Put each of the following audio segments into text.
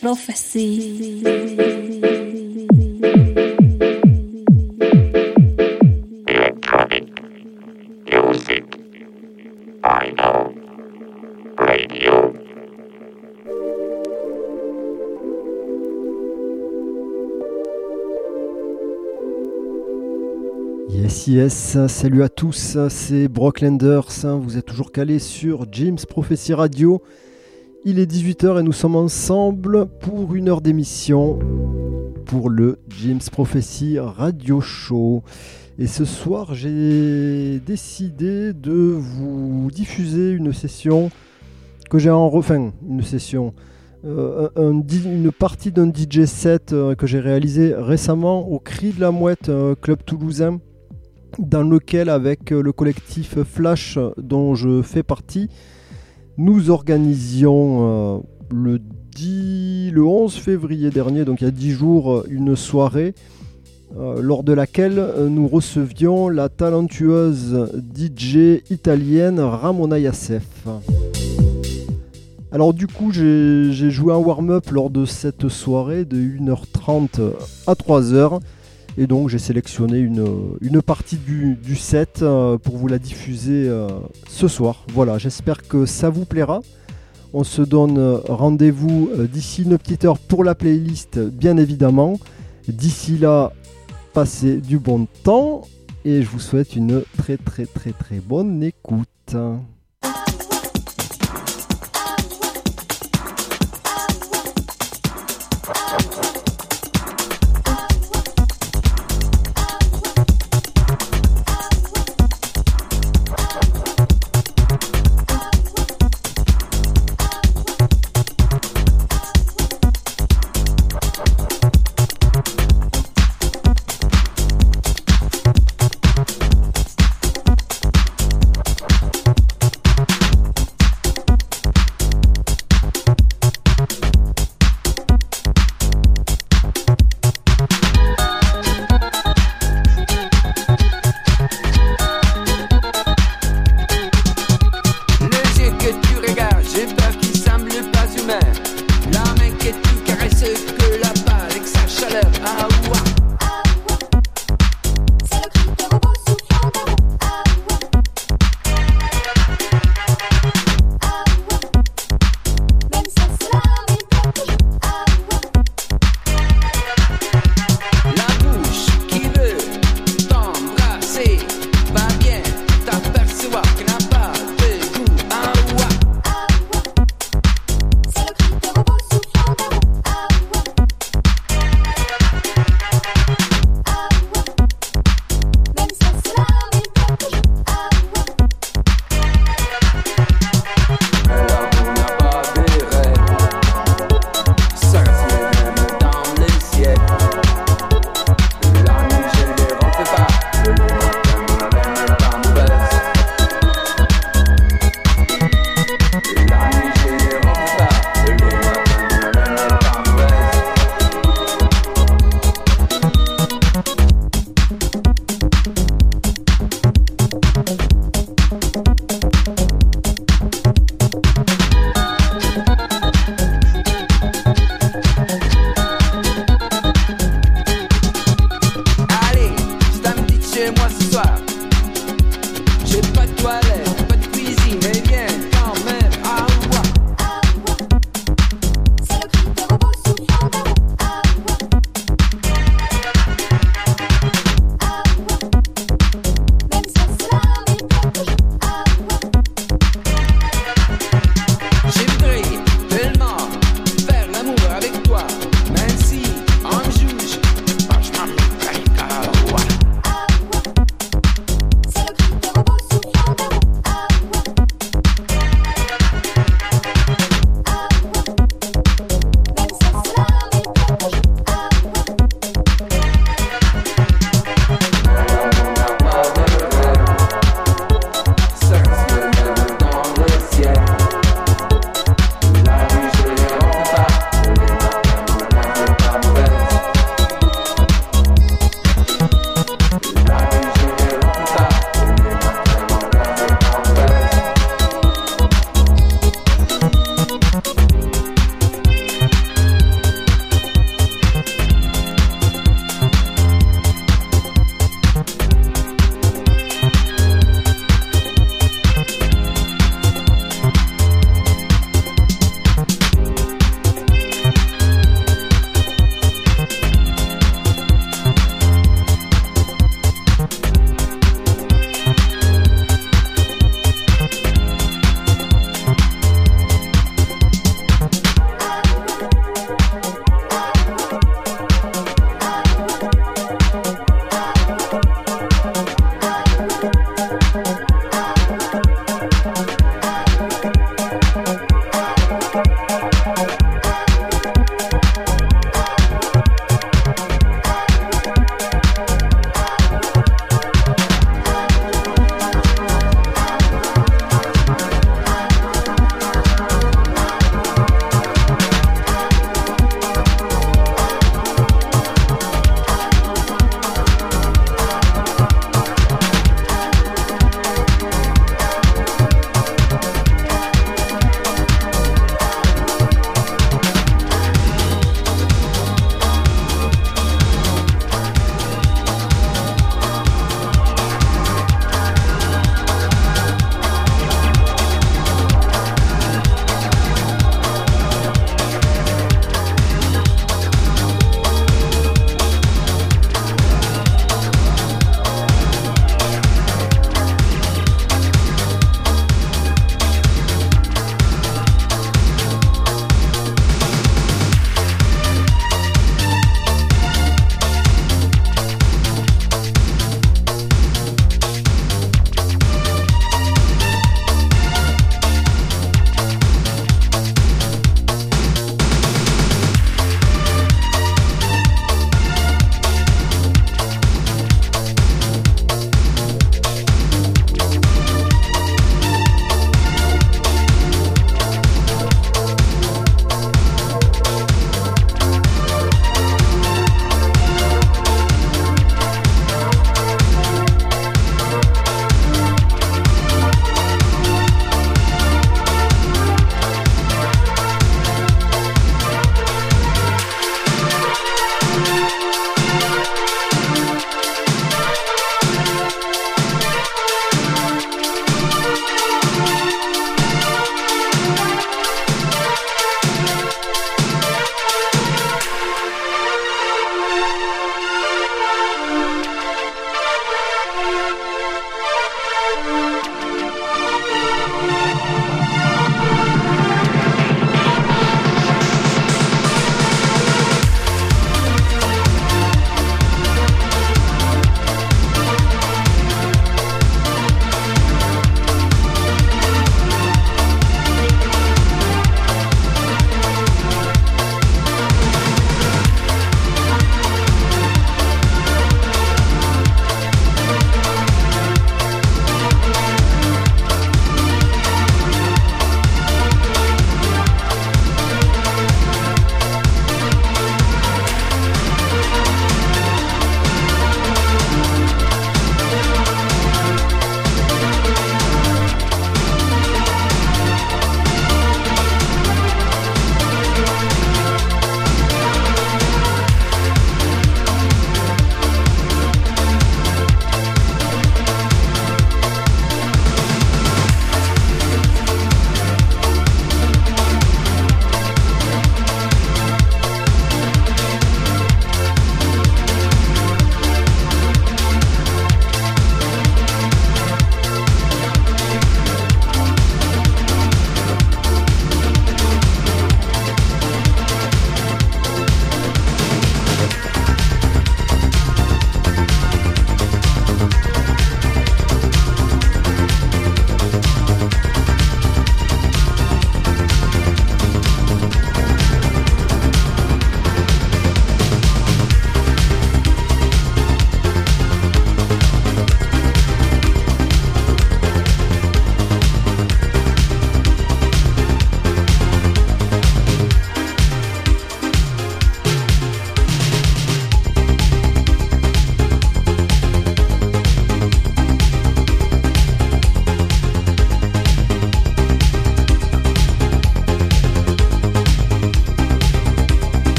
Prophecy. Yes, yes, salut à tous, c'est Brock Lenders, vous êtes toujours calés sur James Prophecy Radio. Il est 18h et nous sommes ensemble pour une heure d'émission pour le James Prophecy Radio Show. Et ce soir, j'ai décidé de vous diffuser une session que j'ai en refin, une session, euh, une partie d'un DJ set euh, que j'ai réalisé récemment au Cri de la Mouette, euh, club toulousain, dans lequel, avec le collectif Flash dont je fais partie, nous organisions euh, le, 10 le 11 février dernier, donc il y a 10 jours, euh, une soirée euh, lors de laquelle nous recevions la talentueuse DJ italienne Ramona Yassef. Alors du coup j'ai joué un warm-up lors de cette soirée de 1h30 à 3h et donc j'ai sélectionné une, partie du, du set euh, pour vous la diffuser euh, ce soir. Voilà, j'espère que ça vous plaira. On se donne euh, rendez-vous d'ici une petite heure pour la playlist, bien évidemment. D'ici là, passez du bon temps et je vous souhaite une très très très très bonne écoute.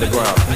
Underground.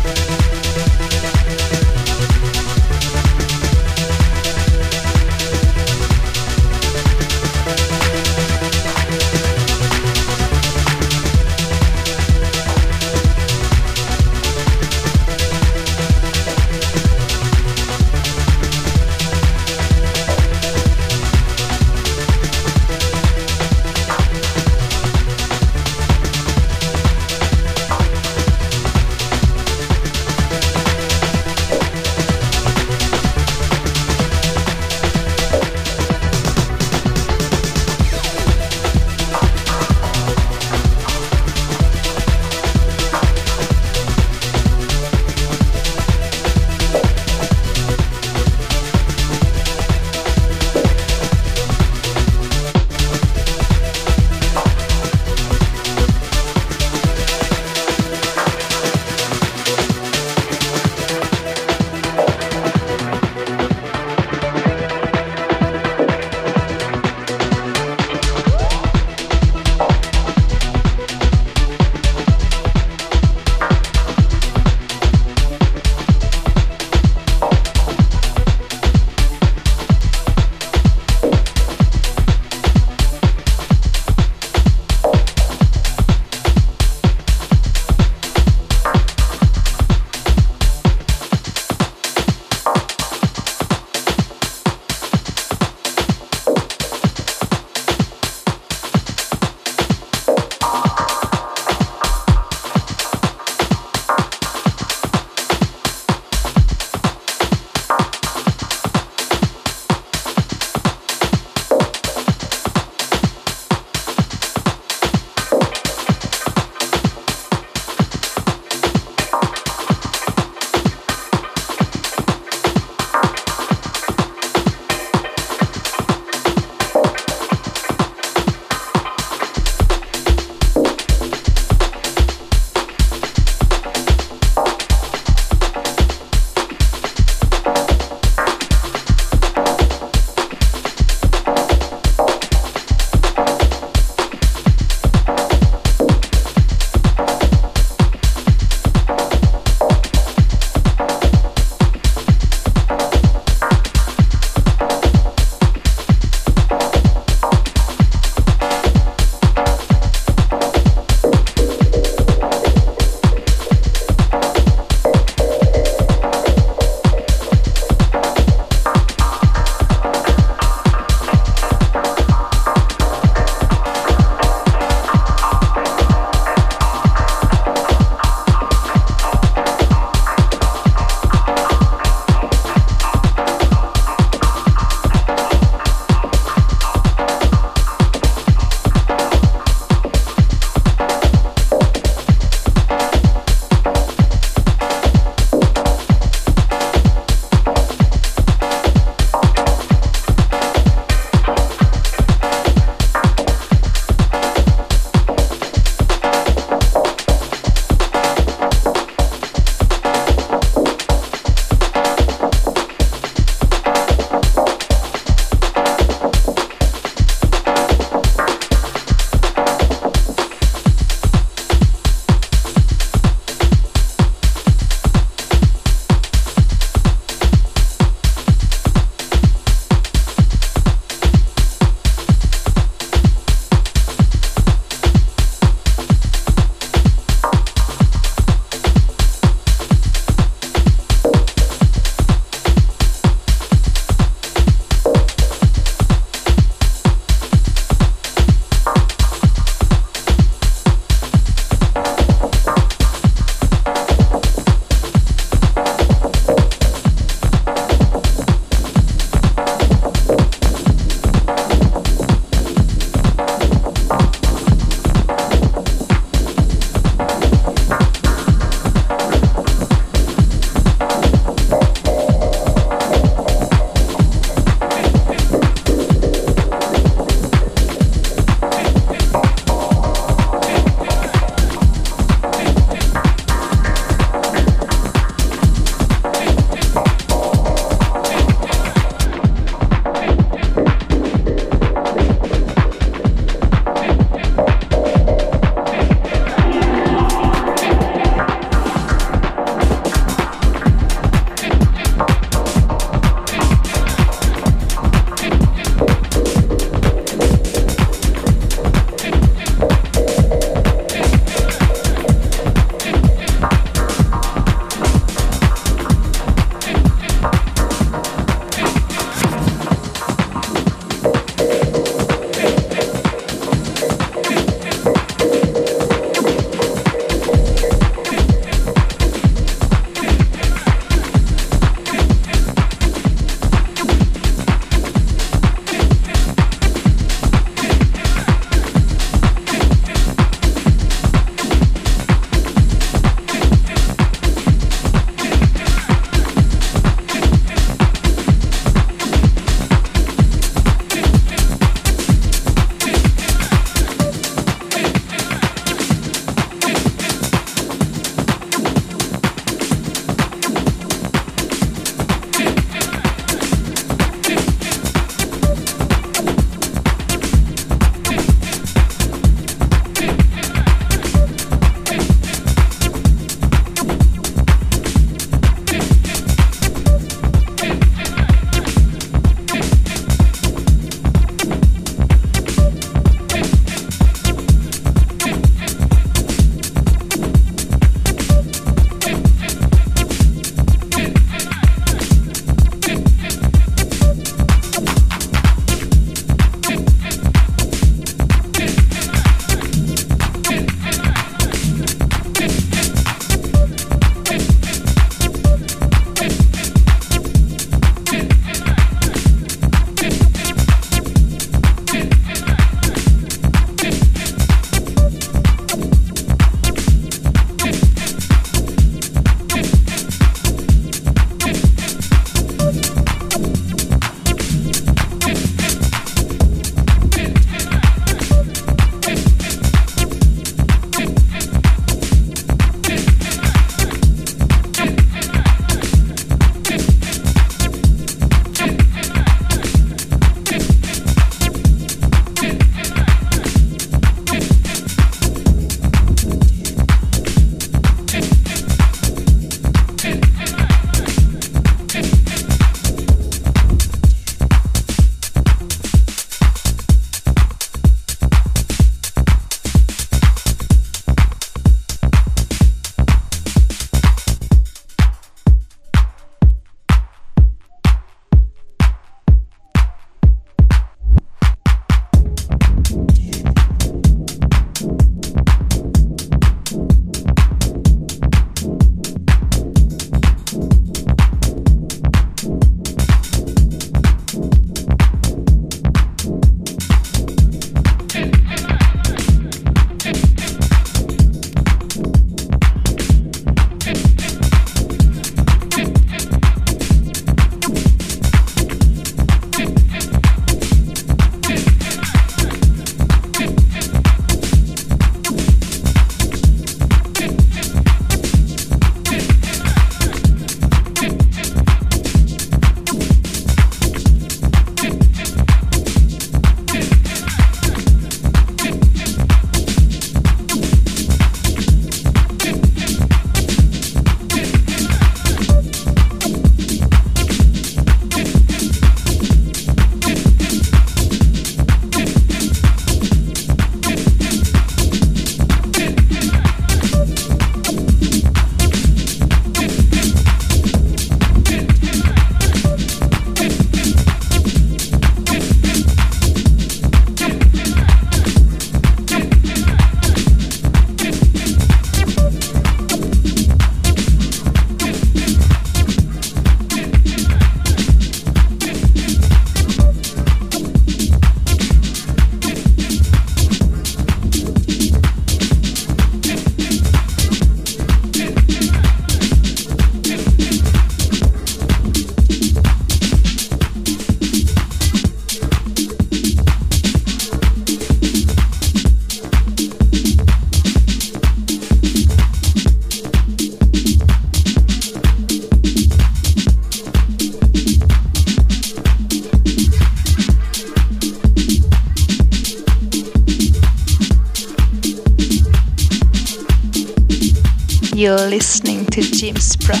Listening to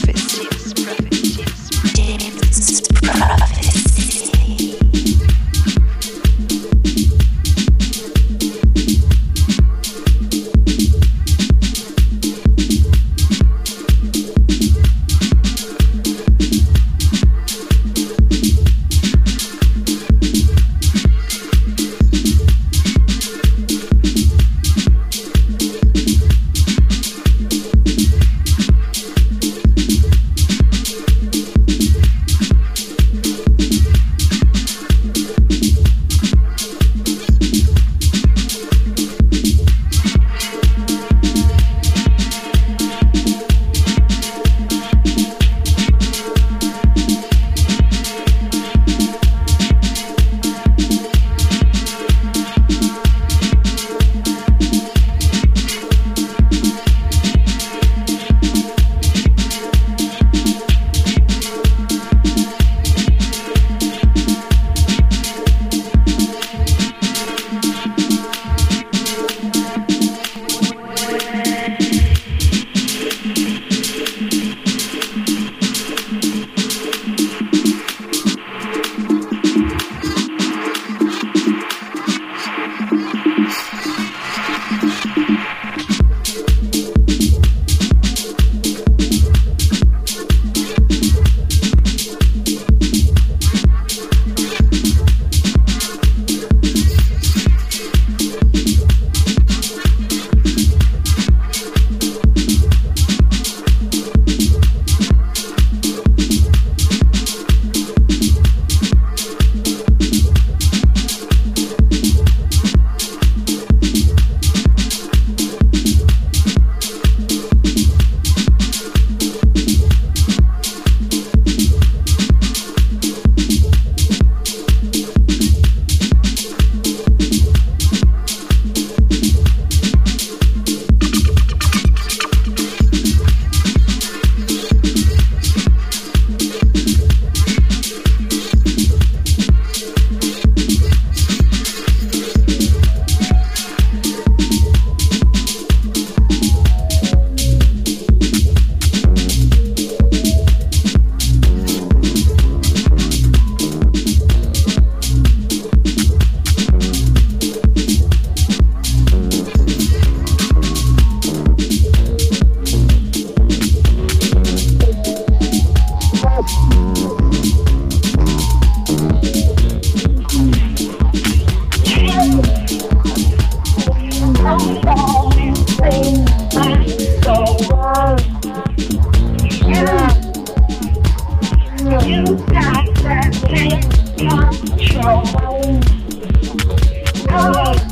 Vamos.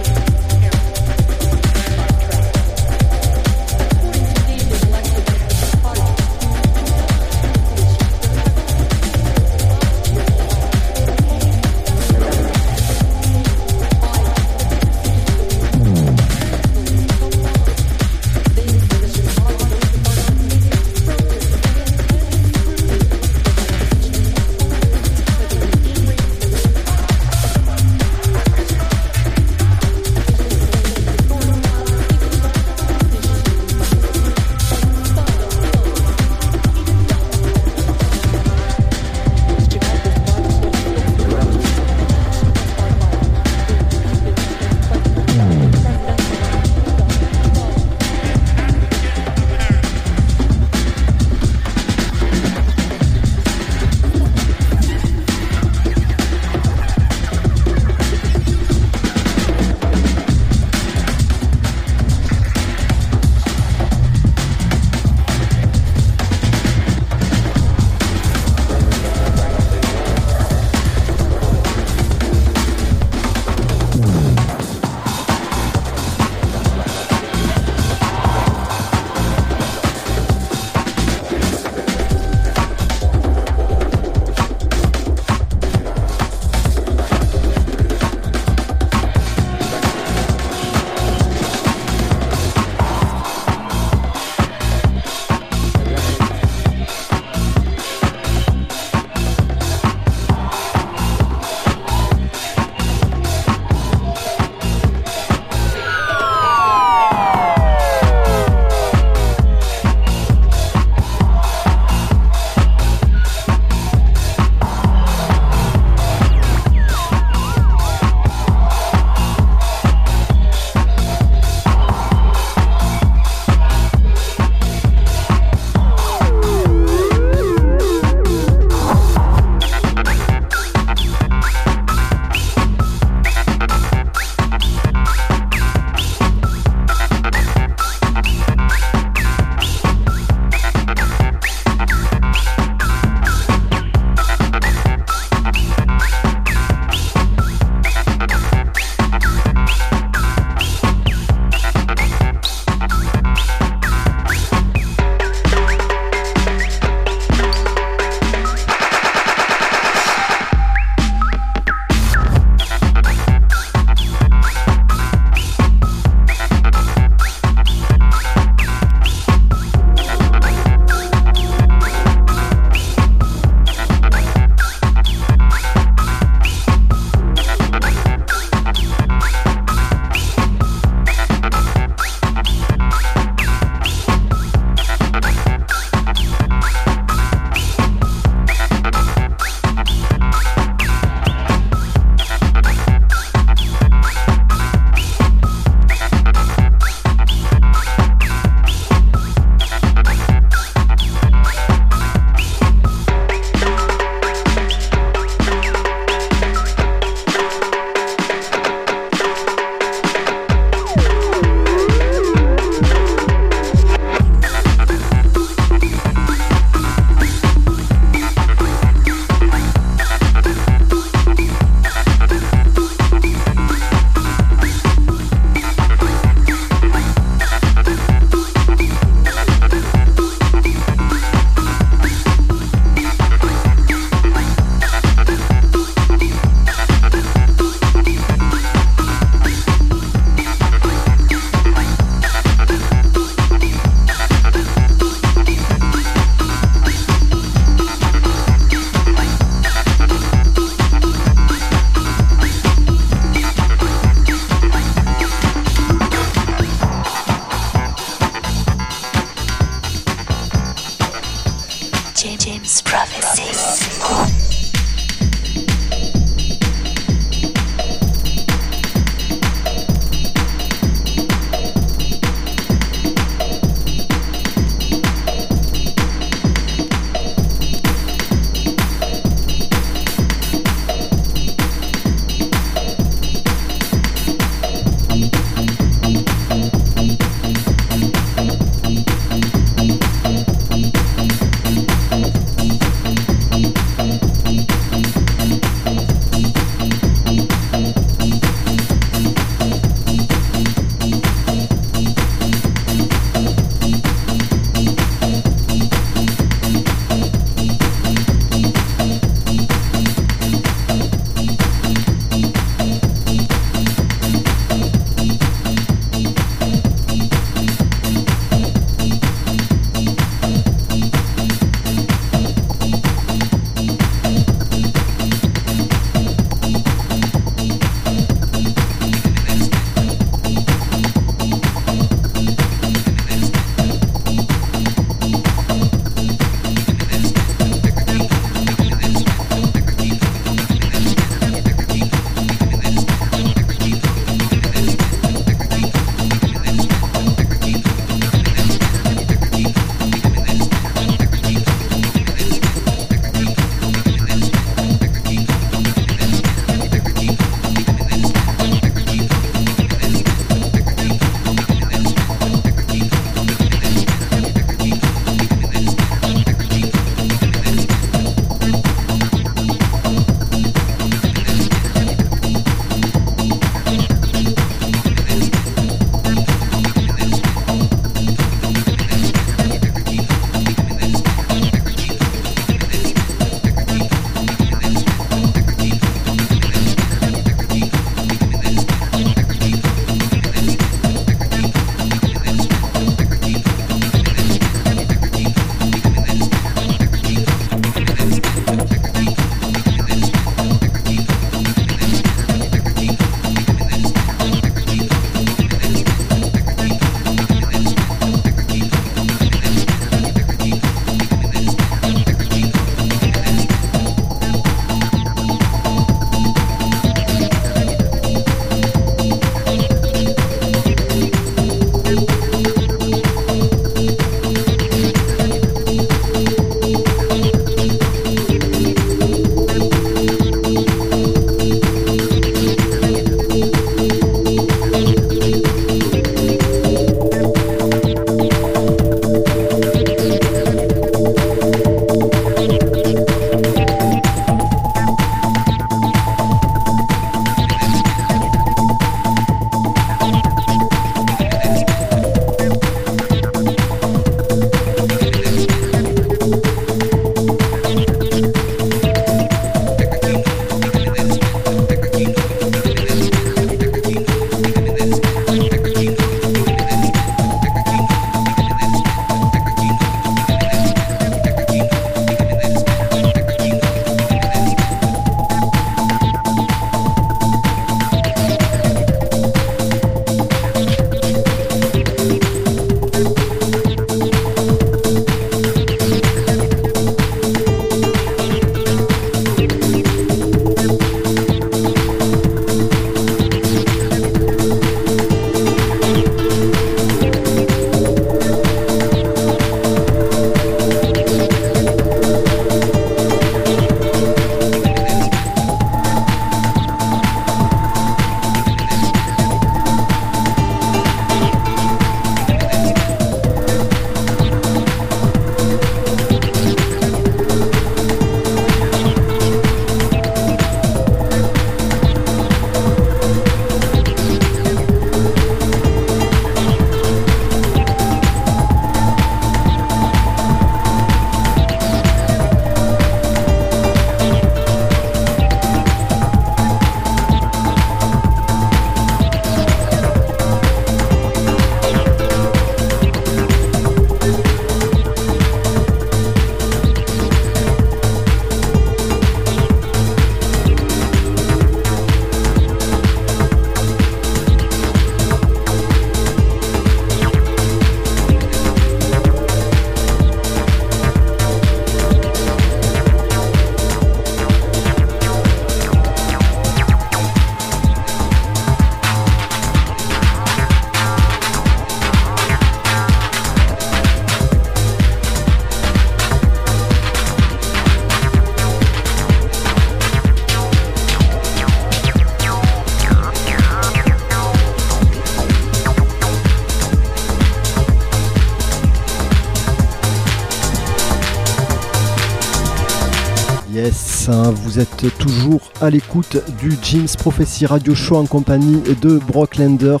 Toujours à l'écoute du James Prophecy Radio Show en compagnie de Brocklanders.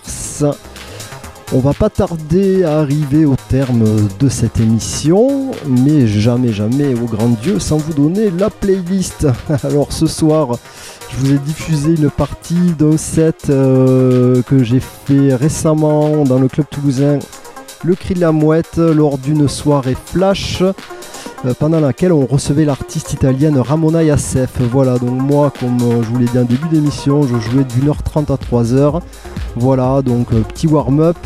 On va pas tarder à arriver au terme de cette émission, mais jamais, jamais, au grand Dieu, sans vous donner la playlist. Alors ce soir, je vous ai diffusé une partie d'un set euh, que j'ai fait récemment dans le club toulousain, Le Cri de la Mouette, lors d'une soirée flash. Euh, pendant laquelle on recevait l'artiste italienne Ramona Yassef. Voilà, donc moi, comme euh, je vous l'ai dit en début d'émission, je jouais d'une heure 30 à 3 heures. Voilà, donc euh, petit warm-up.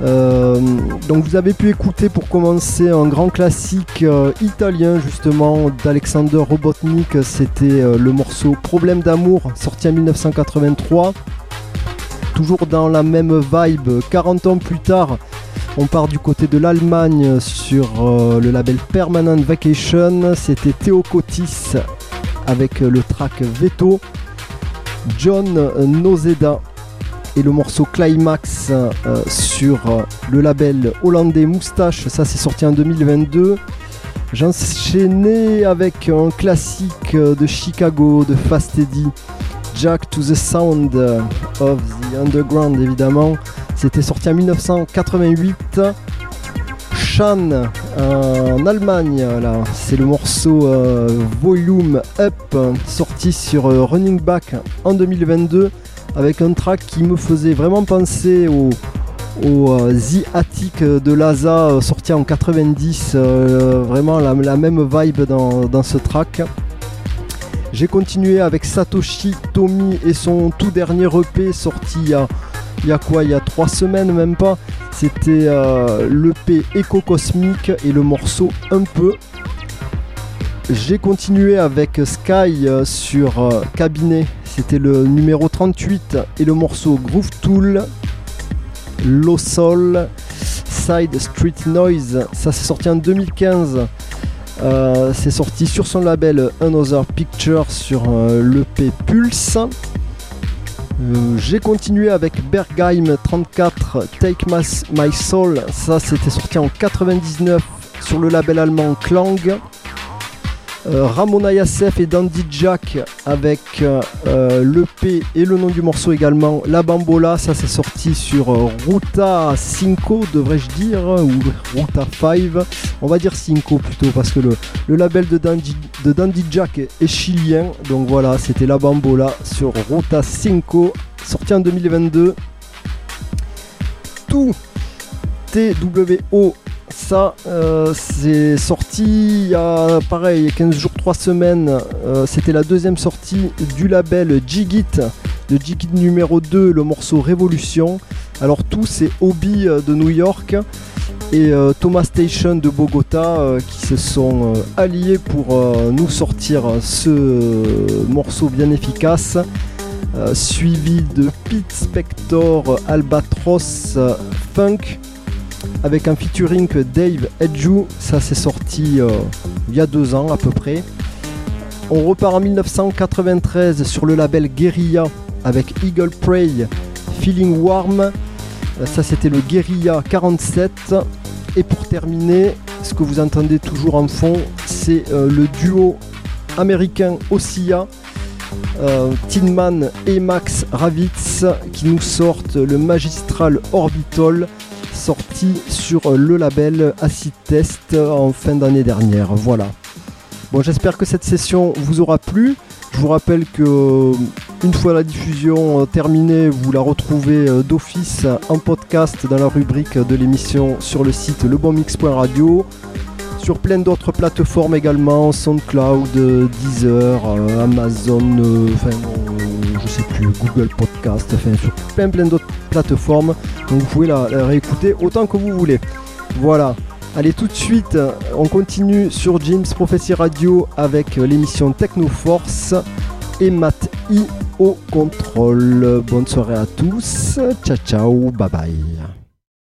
Donc vous avez pu écouter pour commencer un grand classique italien justement d'Alexander Robotnik, c'était le morceau Problème d'amour sorti en 1983. Toujours dans la même vibe, 40 ans plus tard, on part du côté de l'Allemagne sur euh, le label Permanent Vacation, c'était Théo Cotis avec euh, le track Veto, John Nozeda et le morceau Climax euh, sur euh, le label hollandais Moustache, ça c'est sorti en 2022. J'enchaînais avec un classique euh, de Chicago de Fast Eddie, Jack to the Sound of the Underground évidemment. C'était sorti en 1988. Shan en Allemagne, là, c'est le morceau euh, Volume Up sorti sur euh, Running Back en 2022 avec un track qui me faisait vraiment penser au, au euh, The Attic de Laza sorti en 90, euh, vraiment la, même vibe dans, dans ce track. J'ai continué avec Satoshi Tomi et son tout dernier EP sorti il y a, il y a quoi Il y a trois semaines même pas. C'était euh, l'EP Echo Cosmic et le morceau Un peu. J'ai continué avec Sky euh, sur euh, Cabinet. C'était le numéro 38 et le morceau Groove Tool. Low Soul. Side Street Noise. Ça c'est sorti en 2015. Euh, c'est sorti sur son label Another Picture sur l'EP Pulse. Euh, J'ai continué avec Bergheim 34 Take My, Soul. Ça c'était sorti en 99 sur le label allemand Klang. Euh, Ramona Yassef et Dandy Jack avec euh, euh, l'EP et le nom du morceau également. La Bambola, ça c'est sorti sur Ruta 5 devrais-je dire ou Ruta 5 on va dire 5 plutôt parce que le, le label de Dandy, de Dandy Jack est, est chilien. Donc voilà c'était La Bambola sur Ruta 5 sorti en 2022 tout TWO ça, euh, c'est sorti il y a pareil 15 jours, 3 semaines. Euh, C'était la deuxième sortie du label Jigit, le Jigit numéro 2, le morceau Révolution. Alors tout c'est Hobby euh, de New York et Thomas Station de Bogota qui se sont alliés pour nous sortir ce morceau bien efficace. Suivi de Pete Spector, Albatros, Funk avec un featuring Dave Edju, ça c'est sorti euh, il y a deux ans à peu près. On repart en 1993 sur le label Guerilla avec Eagle Prey, Feeling Warm, ça c'était le Guerilla 47. Et pour terminer, ce que vous entendez toujours en fond, c'est euh, le duo américain Ossia, euh, Tinman et Max Ravitz qui nous sortent le magistral Orbital sorti sur le label Acid Test en fin d'année dernière. Voilà. Bon, j'espère que cette session vous aura plu. Je vous rappelle que euh, une fois la diffusion euh, terminée, vous la retrouvez euh, d'office en podcast dans la rubrique de l'émission sur le site lebonmix.radio. Sur plein d'autres plateformes également, SoundCloud, euh, Deezer, euh, Amazon, euh, enfin euh, je sais plus, Google Podcast, enfin sur plein plein d'autres plateformes. Donc vous pouvez la, réécouter autant que vous voulez. Voilà. Allez tout de suite, on continue sur James Prophecy Radio avec l'émission Techno Force et Matt I au contrôle. Bonne soirée à tous. Ciao ciao, bye bye.